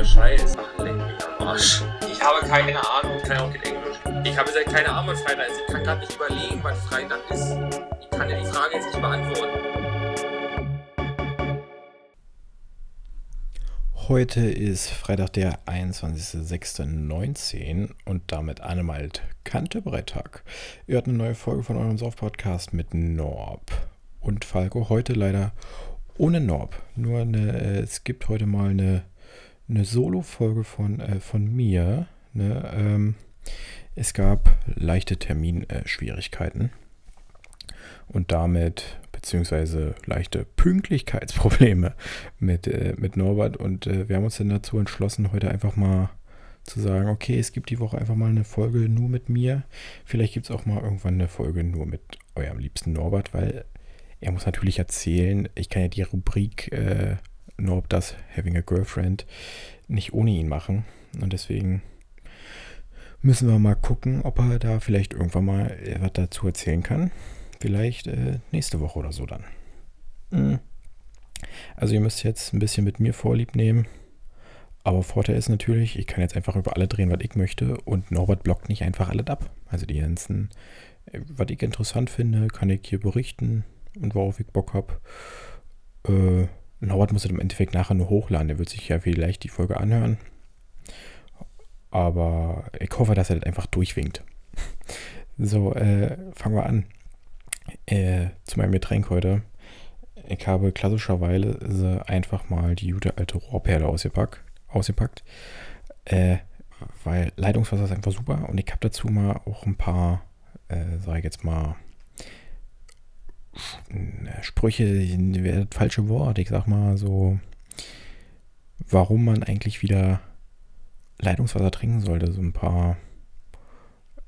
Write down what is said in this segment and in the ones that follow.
geiler Scheiß. Ach, leck mich am Arsch. Ich habe keine Ahnung, ich kann ja auch kein Englisch. Ich habe seit keine Ahnung, was Freitag ist. Ich kann gerade nicht überlegen, was Freitag ist. Ich kann dir die Frage jetzt nicht beantworten. Heute ist Freitag, der 21.06.19 und damit Annemalt Kantebrettag. Ihr hört eine neue Folge von eurem Soft-Podcast mit Norb und Falco. Heute leider ohne Norb. Nur eine, äh, es gibt heute mal eine, eine Solo-Folge von, äh, von mir. Ne? Ähm, es gab leichte Terminschwierigkeiten und damit beziehungsweise leichte Pünktlichkeitsprobleme mit, äh, mit Norbert. Und äh, wir haben uns dann dazu entschlossen, heute einfach mal zu sagen, okay, es gibt die Woche einfach mal eine Folge nur mit mir. Vielleicht gibt es auch mal irgendwann eine Folge nur mit eurem liebsten Norbert, weil er muss natürlich erzählen, ich kann ja die Rubrik äh, Norb das Having a Girlfriend nicht ohne ihn machen. Und deswegen müssen wir mal gucken, ob er da vielleicht irgendwann mal was dazu erzählen kann. Vielleicht äh, nächste Woche oder so dann. Mhm. Also ihr müsst jetzt ein bisschen mit mir Vorlieb nehmen. Aber Vorteil ist natürlich, ich kann jetzt einfach über alle drehen, was ich möchte. Und Norbert blockt nicht einfach alles ab. Also die ganzen, äh, was ich interessant finde, kann ich hier berichten und worauf ich Bock habe. Äh, Norbert muss es im Endeffekt nachher nur hochladen. Der wird sich ja vielleicht die Folge anhören. Aber ich hoffe, dass er das einfach durchwinkt. So, äh, fangen wir an äh, zu meinem Getränk heute. Ich habe klassischerweise einfach mal die gute alte Rohrperle ausgepackt. ausgepackt äh, weil Leitungswasser ist einfach super und ich habe dazu mal auch ein paar, äh, sage ich jetzt mal, Sprüche, wäre das falsche Wort. Ich sag mal so, warum man eigentlich wieder Leitungswasser trinken sollte. So ein paar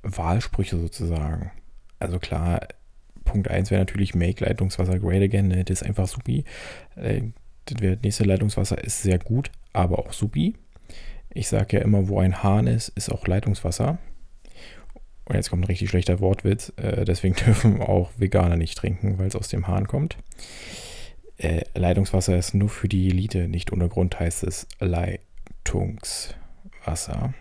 Wahlsprüche sozusagen. Also klar, Punkt 1 wäre natürlich Make Leitungswasser great again. Ne? Das ist einfach supi. Äh, das nächste Leitungswasser ist sehr gut, aber auch supi. Ich sage ja immer, wo ein Hahn ist, ist auch Leitungswasser. Und jetzt kommt ein richtig schlechter Wortwitz. Äh, deswegen dürfen auch Veganer nicht trinken, weil es aus dem Hahn kommt. Äh, Leitungswasser ist nur für die Elite. Nicht ohne Grund heißt es Leitungswasser.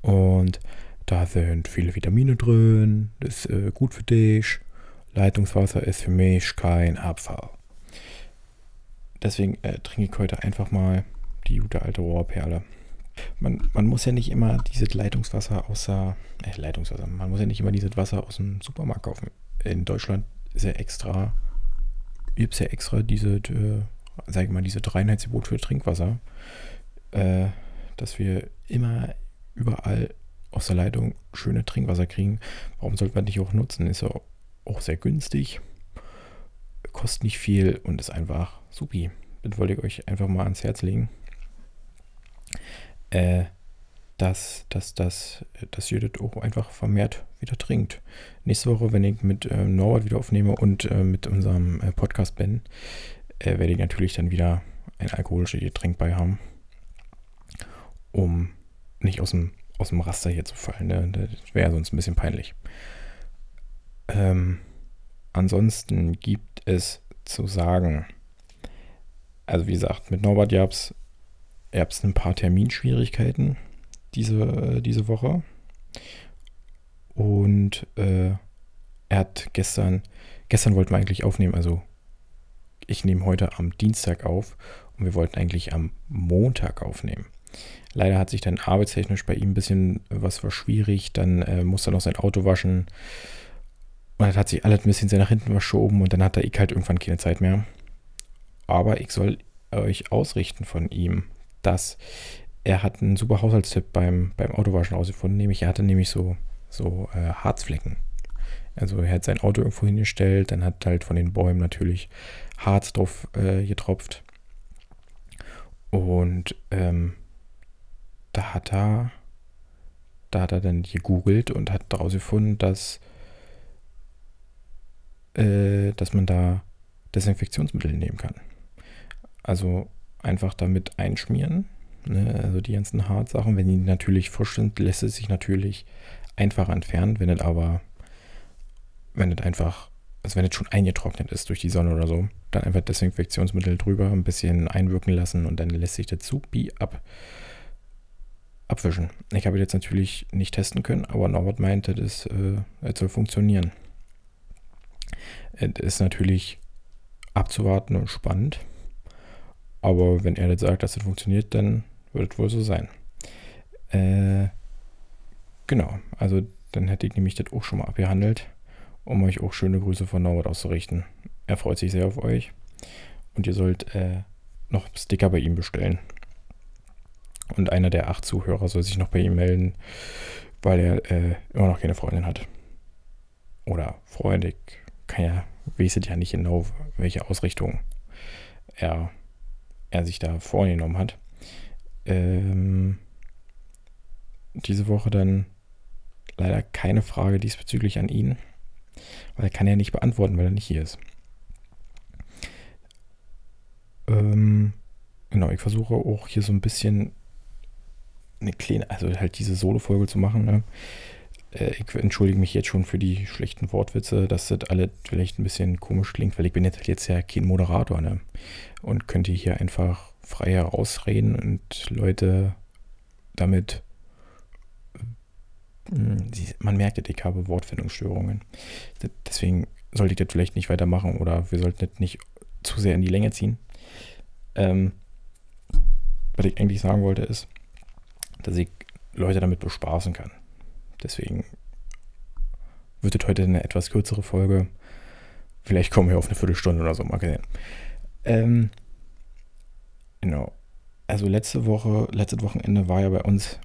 Und da sind viele Vitamine drin, das ist äh, gut für dich. Leitungswasser ist für mich kein Abfall. Deswegen äh, trinke ich heute einfach mal die gute alte Rohrperle. Man, man muss ja nicht immer dieses Leitungswasser außer, äh, Leitungswasser, man muss ja nicht immer dieses Wasser aus dem Supermarkt kaufen. In Deutschland ist ja extra, gibt es ja extra diese, äh, sag ich mal, diese Reinheitsgebot für Trinkwasser, äh, dass wir immer überall aus der Leitung schöne Trinkwasser kriegen. Warum sollte man nicht auch nutzen? Ist ja auch sehr günstig, kostet nicht viel und ist einfach supi. Das wollte ich euch einfach mal ans Herz legen. Äh, dass, dass, dass, dass ihr das auch einfach vermehrt wieder trinkt. Nächste Woche, wenn ich mit äh, Norbert wieder aufnehme und äh, mit unserem äh, Podcast bin, äh, werde ich natürlich dann wieder ein alkoholisches Getränk bei haben, um nicht aus dem aus dem Raster hier zu fallen. Ne? Das wäre sonst ein bisschen peinlich. Ähm, ansonsten gibt es zu sagen, also wie gesagt, mit Norbert gab es ein paar Terminschwierigkeiten diese, diese Woche. Und äh, er hat gestern, gestern wollten wir eigentlich aufnehmen, also ich nehme heute am Dienstag auf und wir wollten eigentlich am Montag aufnehmen. Leider hat sich dann arbeitstechnisch bei ihm ein bisschen was verschwierig. Dann äh, musste er noch sein Auto waschen. Und dann hat sich alles ein bisschen sehr nach hinten verschoben und dann hat er ich halt irgendwann keine Zeit mehr. Aber ich soll euch ausrichten von ihm, dass er hat einen super Haushaltstipp beim, beim Autowaschen rausgefunden. Nämlich, er hatte nämlich so, so äh, Harzflecken. Also er hat sein Auto irgendwo hingestellt, dann hat halt von den Bäumen natürlich Harz drauf äh, getropft. Und ähm, da hat er, da hat er dann gegoogelt und hat daraus gefunden, dass, äh, dass man da Desinfektionsmittel nehmen kann. Also einfach damit einschmieren. Ne? Also die ganzen Hartsachen, wenn die natürlich frisch sind, lässt es sich natürlich einfach entfernen. Wenn es aber, wenn es einfach also wenn es schon eingetrocknet ist durch die Sonne oder so, dann einfach Desinfektionsmittel drüber, ein bisschen einwirken lassen und dann lässt sich das supi ab, abwischen. Ich habe jetzt natürlich nicht testen können, aber Norbert meinte, das, äh, das soll funktionieren. Es ist natürlich abzuwarten und spannend. Aber wenn er jetzt sagt, dass das funktioniert, dann wird es wohl so sein. Äh, genau, also dann hätte ich nämlich das auch schon mal abgehandelt, um euch auch schöne Grüße von Norbert auszurichten. Er freut sich sehr auf euch und ihr sollt äh, noch Sticker bei ihm bestellen. Und einer der acht Zuhörer soll sich noch bei ihm melden, weil er äh, immer noch keine Freundin hat. Oder Freund, ich kann ja, weiß ja nicht genau, welche Ausrichtung er, er sich da vorgenommen hat. Ähm, diese Woche dann leider keine Frage diesbezüglich an ihn, weil er kann ja nicht beantworten, weil er nicht hier ist. Ähm, genau, ich versuche auch hier so ein bisschen eine kleine, also halt diese Solo-Folge zu machen. Ne? Äh, ich entschuldige mich jetzt schon für die schlechten Wortwitze, dass das alle vielleicht ein bisschen komisch klingt, weil ich bin jetzt, jetzt ja kein Moderator ne? und könnte hier einfach frei herausreden und Leute damit hm, man merkt, ich habe Wortfindungsstörungen. Deswegen sollte ich das vielleicht nicht weitermachen oder wir sollten das nicht zu sehr in die Länge ziehen. Ähm, was ich eigentlich sagen wollte ist, dass ich Leute damit bespaßen kann. Deswegen wird es heute eine etwas kürzere Folge. Vielleicht kommen wir auf eine Viertelstunde oder so, mal gesehen. Ähm, genau. Also letzte Woche, letztes Wochenende war ja bei uns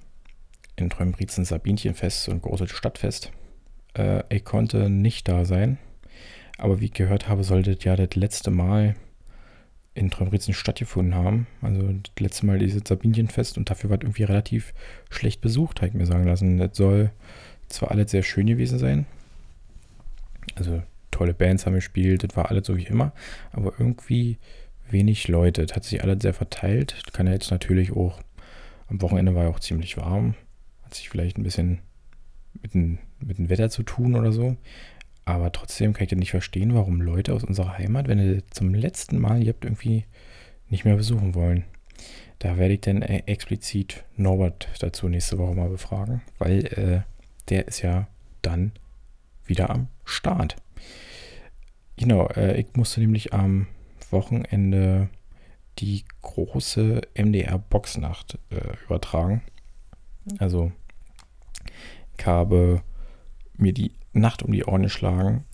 in Trömbrizen Sabinchenfest, und ein großes Stadtfest. Äh, ich konnte nicht da sein, aber wie ich gehört habe, sollte ja das letzte Mal in Trömbrizen stattgefunden haben. Also das letzte Mal dieses Sabinchenfest und dafür war es irgendwie relativ schlecht besucht, habe ich mir sagen lassen. Das soll zwar alles sehr schön gewesen sein, also tolle Bands haben gespielt, das war alles so wie immer, aber irgendwie wenig Leute. Das hat sich alles sehr verteilt. Das kann ja jetzt natürlich auch, am Wochenende war ja auch ziemlich warm. Hat sich vielleicht ein bisschen mit dem, mit dem Wetter zu tun oder so. Aber trotzdem kann ich nicht verstehen, warum Leute aus unserer Heimat, wenn ihr zum letzten Mal ihr habt, irgendwie nicht mehr besuchen wollen. Da werde ich dann äh, explizit Norbert dazu nächste Woche mal befragen, weil äh, der ist ja dann wieder am Start. Genau, äh, ich musste nämlich am Wochenende die große MDR Boxnacht äh, übertragen. Also ich habe mir die Nacht um die Ohren geschlagen,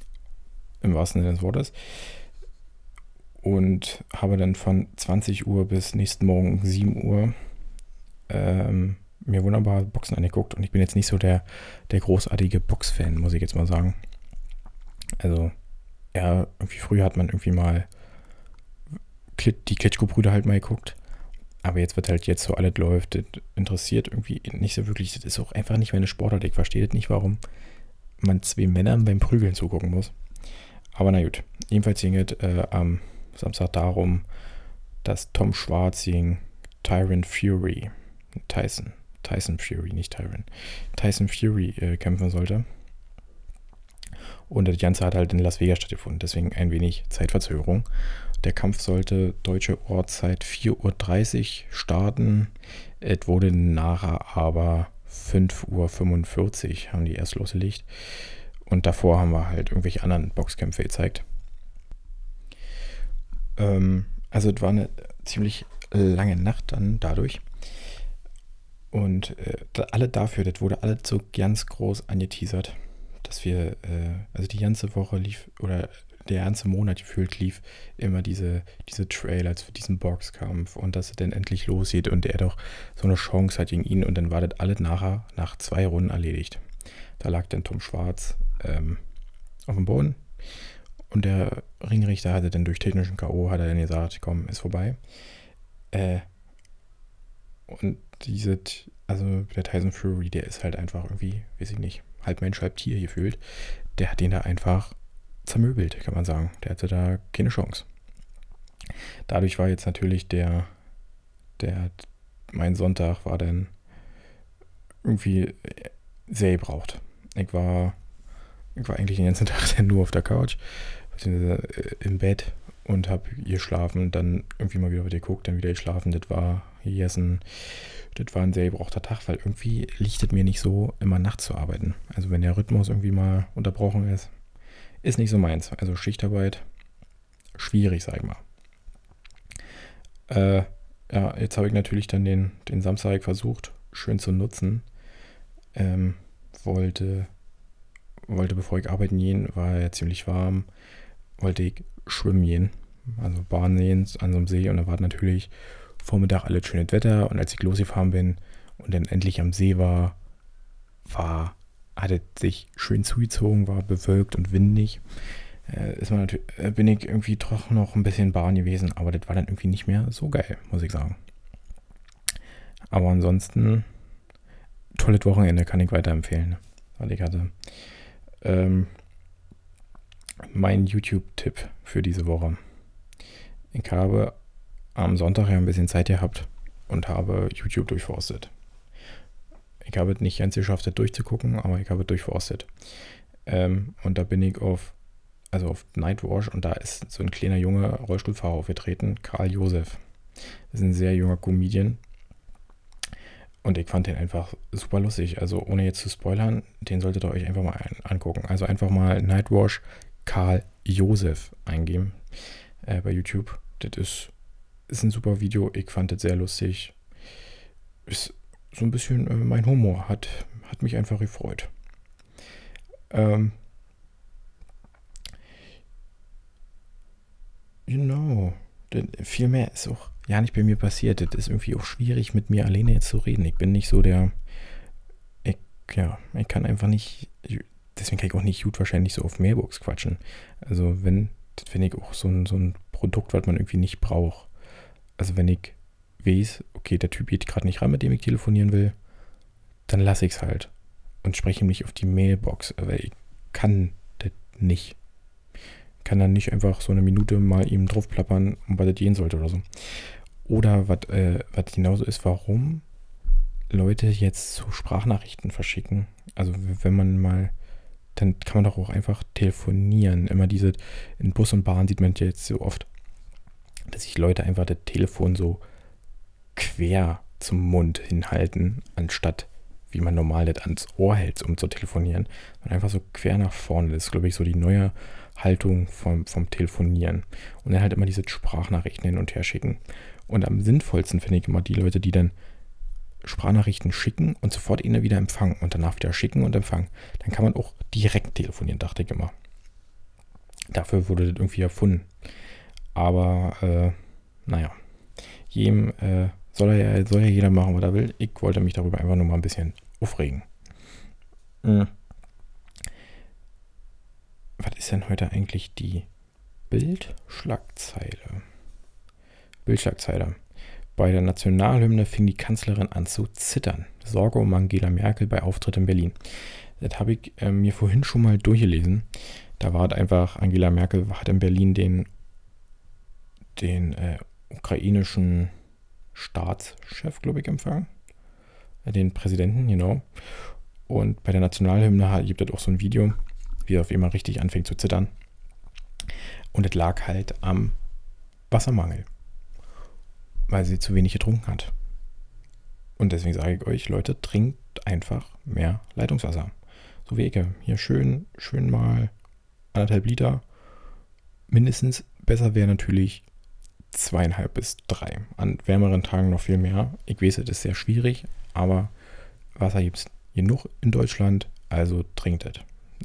im wahrsten Sinne des Wortes, und habe dann von 20 Uhr bis nächsten Morgen 7 Uhr ähm, mir wunderbare Boxen angeguckt und ich bin jetzt nicht so der, der großartige Boxfan, muss ich jetzt mal sagen. Also, ja, irgendwie früher hat man irgendwie mal die Klitschko-Brüder halt mal geguckt aber jetzt wird halt jetzt so alles läuft, das interessiert irgendwie nicht so wirklich. Das ist auch einfach nicht meine Sportart. Ich verstehe nicht, warum man zwei Männern beim Prügeln zugucken muss. Aber na gut. Jedenfalls ging es äh, am Samstag darum, dass Tom Schwarz gegen Tyron Fury, Tyson, Tyson Fury, nicht Tyron, Tyson Fury äh, kämpfen sollte. Und das Ganze hat halt in Las Vegas stattgefunden, deswegen ein wenig Zeitverzögerung. Der Kampf sollte deutsche Ortszeit 4.30 Uhr starten. Es wurde nachher aber 5.45 Uhr haben die erst losgelegt. Und davor haben wir halt irgendwelche anderen Boxkämpfe gezeigt. Ähm, also es war eine ziemlich lange Nacht dann dadurch. Und äh, alle dafür, das wurde alles so ganz groß angeteasert, dass wir, äh, also die ganze Woche lief, oder der ganze Monat gefühlt lief immer diese, diese Trailer für diesen Boxkampf und dass er dann endlich losgeht und er doch so eine Chance hat gegen ihn und dann war das alles nachher nach zwei Runden erledigt. Da lag dann Tom Schwarz ähm, auf dem Boden und der Ringrichter hatte dann durch technischen K.O. hat er dann gesagt, komm, ist vorbei. Äh, und diese, also der Tyson Fury, der ist halt einfach irgendwie, weiß ich nicht, halb Mensch, halb Tier gefühlt. Der hat den da einfach zermöbelt, kann man sagen. Der hatte da keine Chance. Dadurch war jetzt natürlich der, der, mein Sonntag war dann irgendwie sehr gebraucht. Ich war Ich war eigentlich den ganzen Tag nur auf der Couch, beziehungsweise äh, im Bett und habe geschlafen, dann irgendwie mal wieder geguckt, dann wieder geschlafen. Das war gegessen. Das war ein sehr gebrauchter Tag, weil irgendwie liegt es mir nicht so, immer nachts zu arbeiten. Also wenn der Rhythmus irgendwie mal unterbrochen ist, ist nicht so meins. Also Schichtarbeit, schwierig, sag ich mal. Äh, ja, jetzt habe ich natürlich dann den, den Samstag versucht, schön zu nutzen. Ähm, wollte, wollte, bevor ich arbeiten gehen, war ja ziemlich warm, wollte ich schwimmen gehen. Also Bahn sehen an so einem See und da war natürlich Vormittag alles schönes Wetter und als ich losgefahren bin und dann endlich am See war, war, hat es sich schön zugezogen, war bewölkt und windig. Äh, ist man natürlich, äh, bin ich irgendwie doch noch ein bisschen Bahn gewesen, aber das war dann irgendwie nicht mehr so geil, muss ich sagen. Aber ansonsten, tolles Wochenende kann ich weiterempfehlen, was ich hatte. Ähm, mein YouTube-Tipp für diese Woche. Ich habe am Sonntag ja ein bisschen Zeit gehabt und habe YouTube durchforstet. Ich habe es nicht ganz geschafft, das durchzugucken, aber ich habe es durchforstet. Ähm, und da bin ich auf, also auf Nightwash und da ist so ein kleiner junger Rollstuhlfahrer aufgetreten, Karl Josef. Das ist ein sehr junger Comedian. Und ich fand den einfach super lustig. Also ohne jetzt zu spoilern, den solltet ihr euch einfach mal angucken. Also einfach mal Nightwash Karl Josef eingeben äh, bei YouTube. Das ist, ist ein super Video. Ich fand das sehr lustig. Ist so ein bisschen äh, mein Humor. Hat, hat mich einfach gefreut. Ähm, genau. Viel mehr ist auch ja nicht bei mir passiert. Das ist irgendwie auch schwierig, mit mir alleine jetzt zu reden. Ich bin nicht so der. Ich, ja, ich kann einfach nicht deswegen kann ich auch nicht gut wahrscheinlich so auf Mailbox quatschen. Also wenn, das finde ich auch so ein, so ein Produkt, was man irgendwie nicht braucht. Also wenn ich weiß, okay, der Typ geht gerade nicht ran, mit dem ich telefonieren will, dann lasse ich es halt und spreche ihm nicht auf die Mailbox, weil ich kann das nicht. Ich kann dann nicht einfach so eine Minute mal ihm draufplappern, um was das gehen sollte oder so. Oder was äh, genauso ist, warum Leute jetzt so Sprachnachrichten verschicken. Also wenn man mal dann kann man doch auch einfach telefonieren. Immer diese, in Bus und Bahn sieht man ja jetzt so oft, dass sich Leute einfach das Telefon so quer zum Mund hinhalten, anstatt wie man normal das ans Ohr hält, um zu telefonieren. Und einfach so quer nach vorne. Das ist, glaube ich, so die neue Haltung vom, vom Telefonieren. Und dann halt immer diese Sprachnachrichten hin und her schicken. Und am sinnvollsten finde ich immer die Leute, die dann Sprachnachrichten schicken und sofort eine wieder empfangen und danach wieder schicken und empfangen. Dann kann man auch direkt telefonieren, dachte ich immer. Dafür wurde das irgendwie erfunden. Aber, äh, naja, jedem äh, soll, ja, soll ja jeder machen, was er will. Ich wollte mich darüber einfach nur mal ein bisschen aufregen. Mhm. Was ist denn heute eigentlich die Bildschlagzeile? Bildschlagzeile. Bei der Nationalhymne fing die Kanzlerin an zu zittern. Sorge um Angela Merkel bei Auftritt in Berlin. Das habe ich äh, mir vorhin schon mal durchgelesen. Da war einfach, Angela Merkel hat in Berlin den, den äh, ukrainischen Staatschef, glaube ich, empfangen. Den Präsidenten, genau. Und bei der Nationalhymne gibt es auch so ein Video, wie er auf einmal richtig anfängt zu zittern. Und es lag halt am Wassermangel weil sie zu wenig getrunken hat. Und deswegen sage ich euch, Leute, trinkt einfach mehr Leitungswasser. So wie ich. Hier schön, schön mal anderthalb Liter. Mindestens besser wäre natürlich zweieinhalb bis drei. An wärmeren Tagen noch viel mehr. Ich weiß, es ist sehr schwierig, aber Wasser gibt es genug in Deutschland, also trinkt es.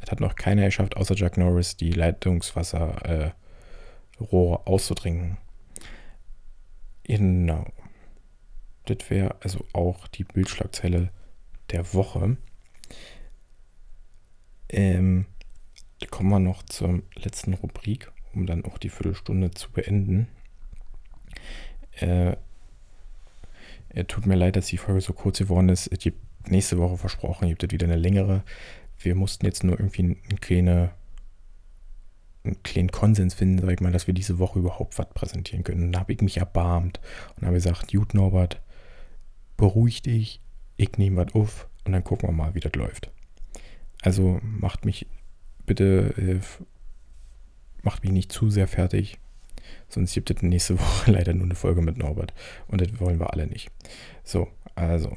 Es hat noch keiner geschafft, außer Jack Norris, die Leitungswasserrohre äh, auszutrinken. Genau. Das wäre also auch die Bildschlagzeile der Woche. Ähm, kommen wir noch zur letzten Rubrik, um dann auch die Viertelstunde zu beenden. Äh, tut mir leid, dass die Folge so kurz geworden ist. Es gibt nächste Woche versprochen, gibt es wieder eine längere. Wir mussten jetzt nur irgendwie eine kleine einen kleinen Konsens finden, sag ich mal, dass wir diese Woche überhaupt was präsentieren können. Und da habe ich mich erbarmt und habe gesagt, gut Norbert, beruhig dich, ich nehme was auf und dann gucken wir mal, wie das läuft. Also macht mich bitte äh, macht mich nicht zu sehr fertig. Sonst gibt es nächste Woche leider nur eine Folge mit Norbert. Und das wollen wir alle nicht. So, also,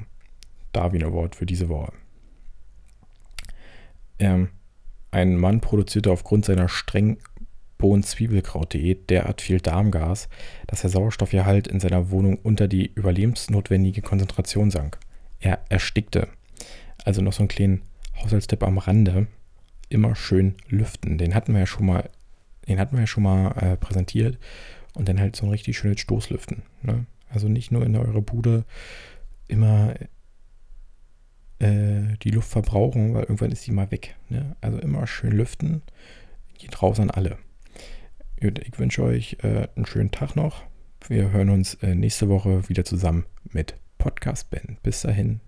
Darwin Award für diese Woche. Ähm, ein Mann produzierte aufgrund seiner streng Bohnen-Zwiebelkraut.de derart viel Darmgas, dass der Sauerstoffgehalt in seiner Wohnung unter die überlebensnotwendige Konzentration sank. Er erstickte. Also noch so einen kleinen Haushaltstipp am Rande. Immer schön lüften. Den hatten wir ja schon mal, den hatten wir ja schon mal äh, präsentiert. Und dann halt so ein richtig schönes Stoßlüften. Ne? Also nicht nur in eurer Bude immer äh, die Luft verbrauchen, weil irgendwann ist die mal weg. Ne? Also immer schön lüften. Geht raus an alle. Ich wünsche euch äh, einen schönen Tag noch. Wir hören uns äh, nächste Woche wieder zusammen mit Podcast Ben. Bis dahin.